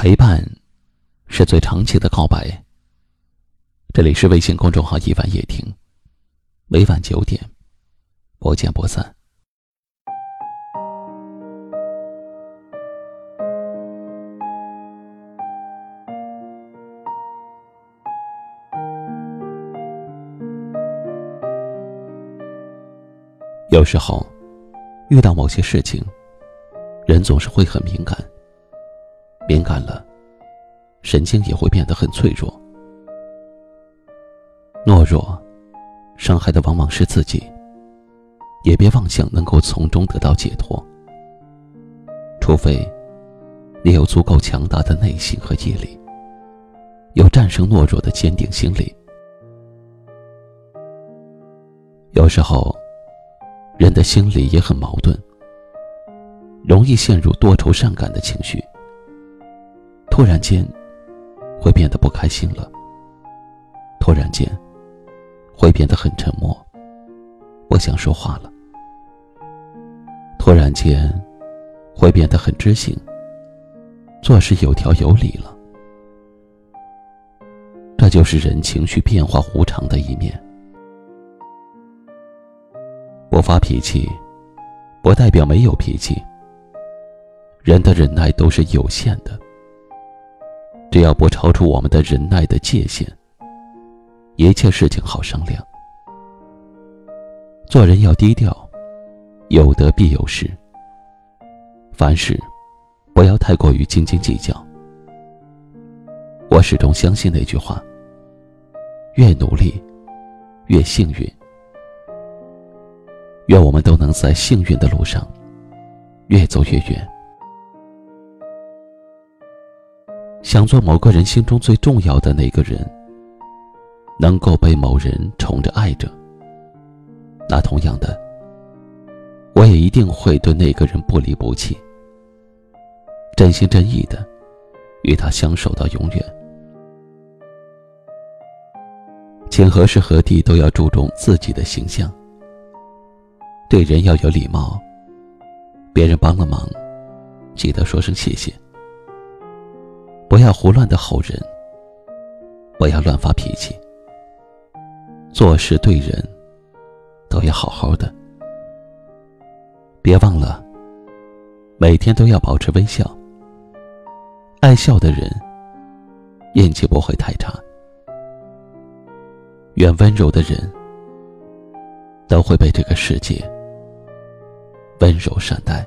陪伴，是最长期的告白。这里是微信公众号“一晚夜听”，每晚九点，不见不散。有时候，遇到某些事情，人总是会很敏感。敏感了，神经也会变得很脆弱。懦弱，伤害的往往是自己。也别妄想能够从中得到解脱，除非你有足够强大的内心和毅力，有战胜懦弱的坚定心理。有时候，人的心里也很矛盾，容易陷入多愁善感的情绪。突然间，会变得不开心了。突然间，会变得很沉默，不想说话了。突然间，会变得很知性，做事有条有理了。这就是人情绪变化无常的一面。不发脾气，不代表没有脾气。人的忍耐都是有限的。只要不超出我们的忍耐的界限，一切事情好商量。做人要低调，有得必有失。凡事不要太过于斤斤计较。我始终相信那句话：越努力，越幸运。愿我们都能在幸运的路上越走越远。想做某个人心中最重要的那个人，能够被某人宠着爱着。那同样的，我也一定会对那个人不离不弃，真心真意的与他相守到永远。请何时何地都要注重自己的形象，对人要有礼貌，别人帮了忙，记得说声谢谢。不要胡乱的吼人，不要乱发脾气。做事对人，都要好好的。别忘了，每天都要保持微笑。爱笑的人，运气不会太差。愿温柔的人，都会被这个世界温柔善待。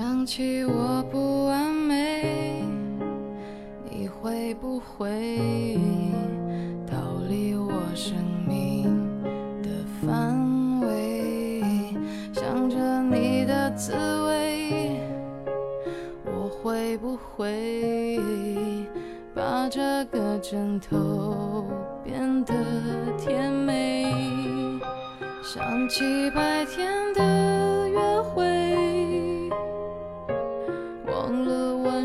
想起我不完美，你会不会逃离我生命的范围？想着你的滋味，我会不会把这个枕头变得甜美？想起白天的约会。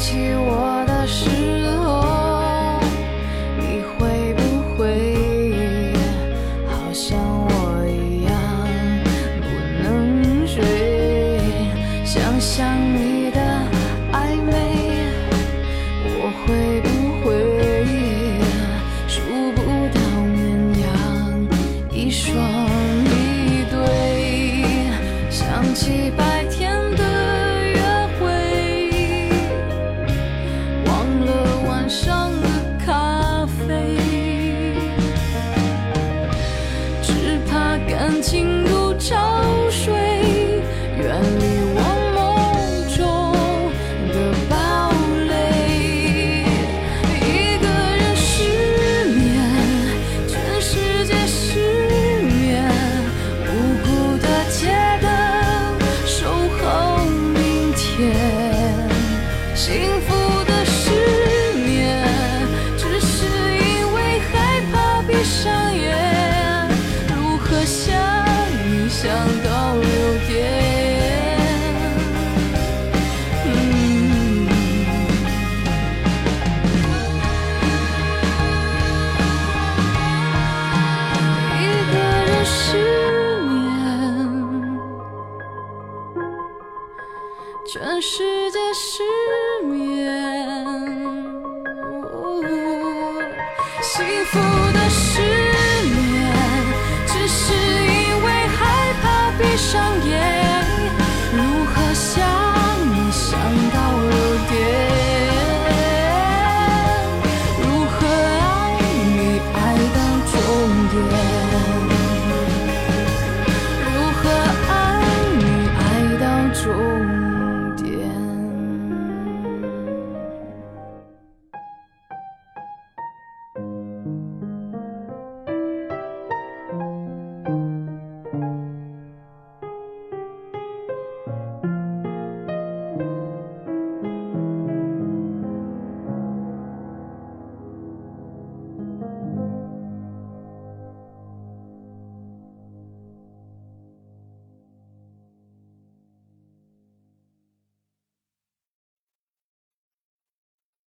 起我的时候。世界失眠。哦、幸福。